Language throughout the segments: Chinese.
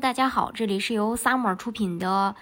大家好，这里是由萨摩尔出品的。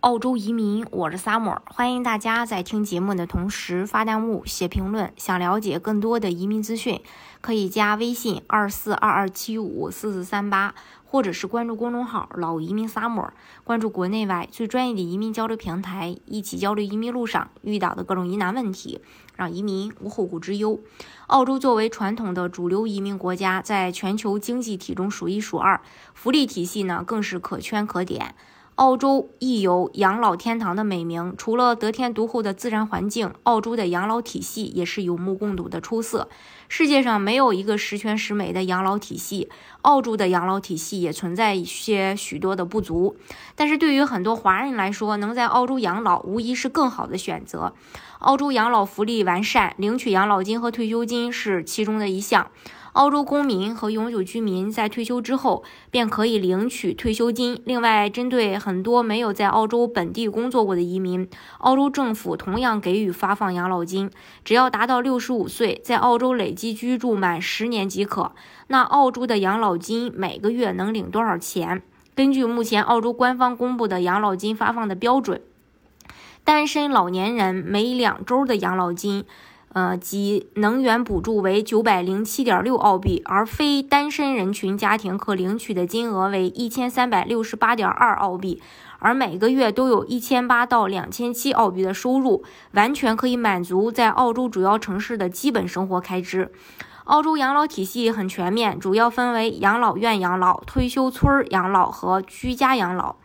澳洲移民，我是 Summer，欢迎大家在听节目的同时发弹幕、写评论。想了解更多的移民资讯，可以加微信二四二二七五四四三八，或者是关注公众号“老移民 Summer”，关注国内外最专业的移民交流平台，一起交流移民路上遇到的各种疑难问题，让移民无后顾之忧。澳洲作为传统的主流移民国家，在全球经济体中数一数二，福利体系呢更是可圈可点。澳洲亦有养老天堂的美名，除了得天独厚的自然环境，澳洲的养老体系也是有目共睹的出色。世界上没有一个十全十美的养老体系，澳洲的养老体系也存在一些许多的不足。但是对于很多华人来说，能在澳洲养老无疑是更好的选择。澳洲养老福利完善，领取养老金和退休金是其中的一项。澳洲公民和永久居民在退休之后便可以领取退休金。另外，针对很多没有在澳洲本地工作过的移民，澳洲政府同样给予发放养老金，只要达到六十五岁，在澳洲累计居住满十年即可。那澳洲的养老金每个月能领多少钱？根据目前澳洲官方公布的养老金发放的标准，单身老年人每两周的养老金。呃，及能源补助为九百零七点六澳币，而非单身人群家庭可领取的金额为一千三百六十八点二澳币，而每个月都有一千八到两千七澳币的收入，完全可以满足在澳洲主要城市的基本生活开支。澳洲养老体系很全面，主要分为养老院养老、退休村养老和居家养老。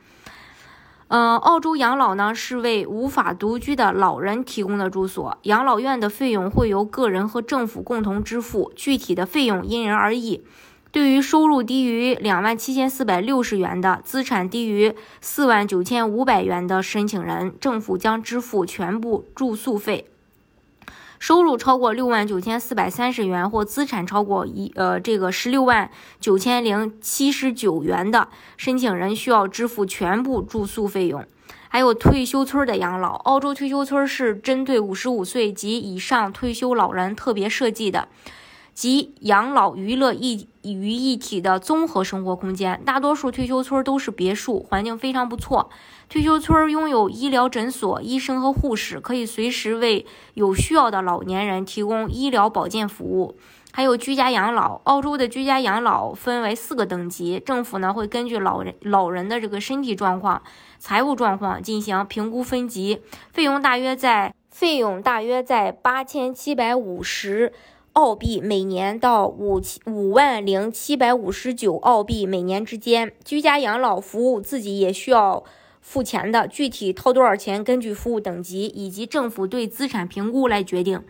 嗯，澳洲养老呢是为无法独居的老人提供的住所，养老院的费用会由个人和政府共同支付，具体的费用因人而异。对于收入低于两万七千四百六十元的、资产低于四万九千五百元的申请人，政府将支付全部住宿费。收入超过六万九千四百三十元或资产超过一呃这个十六万九千零七十九元的申请人需要支付全部住宿费用。还有退休村的养老，澳洲退休村是针对五十五岁及以上退休老人特别设计的。及养老娱乐一于一体的综合生活空间，大多数退休村都是别墅，环境非常不错。退休村拥有医疗诊所、医生和护士，可以随时为有需要的老年人提供医疗保健服务。还有居家养老，澳洲的居家养老分为四个等级，政府呢会根据老人老人的这个身体状况、财务状况进行评估分级，费用大约在费用大约在八千七百五十。澳币每年到五七五万零七百五十九澳币每年之间，居家养老服务自己也需要付钱的，具体掏多少钱根据服务等级以及政府对资产评估来决定。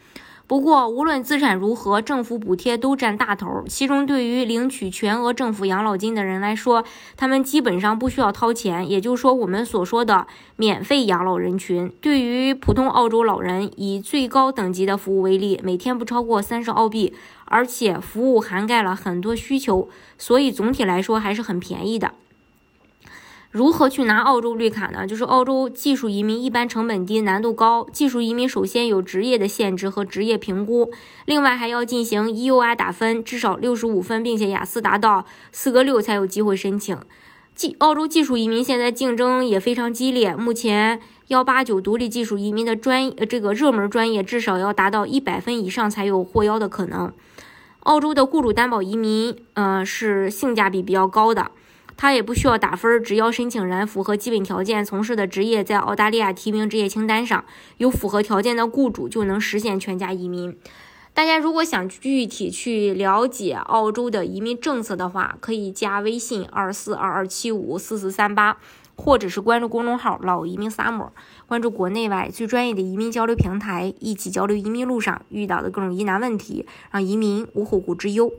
不过，无论资产如何，政府补贴都占大头。其中，对于领取全额政府养老金的人来说，他们基本上不需要掏钱。也就是说，我们所说的免费养老人群，对于普通澳洲老人，以最高等级的服务为例，每天不超过三十澳币，而且服务涵盖了很多需求，所以总体来说还是很便宜的。如何去拿澳洲绿卡呢？就是澳洲技术移民一般成本低，难度高。技术移民首先有职业的限制和职业评估，另外还要进行 EUI 打分，至少六十五分，并且雅思达到四个六才有机会申请。技澳洲技术移民现在竞争也非常激烈，目前幺八九独立技术移民的专呃这个热门专业至少要达到一百分以上才有获邀的可能。澳洲的雇主担保移民，嗯，是性价比比较高的。他也不需要打分，只要申请人符合基本条件，从事的职业在澳大利亚提名职业清单上有符合条件的雇主，就能实现全家移民。大家如果想具体去了解澳洲的移民政策的话，可以加微信二四二二七五四四三八，或者是关注公众号“老移民 summer”，关注国内外最专业的移民交流平台，一起交流移民路上遇到的各种疑难问题，让移民无后顾之忧。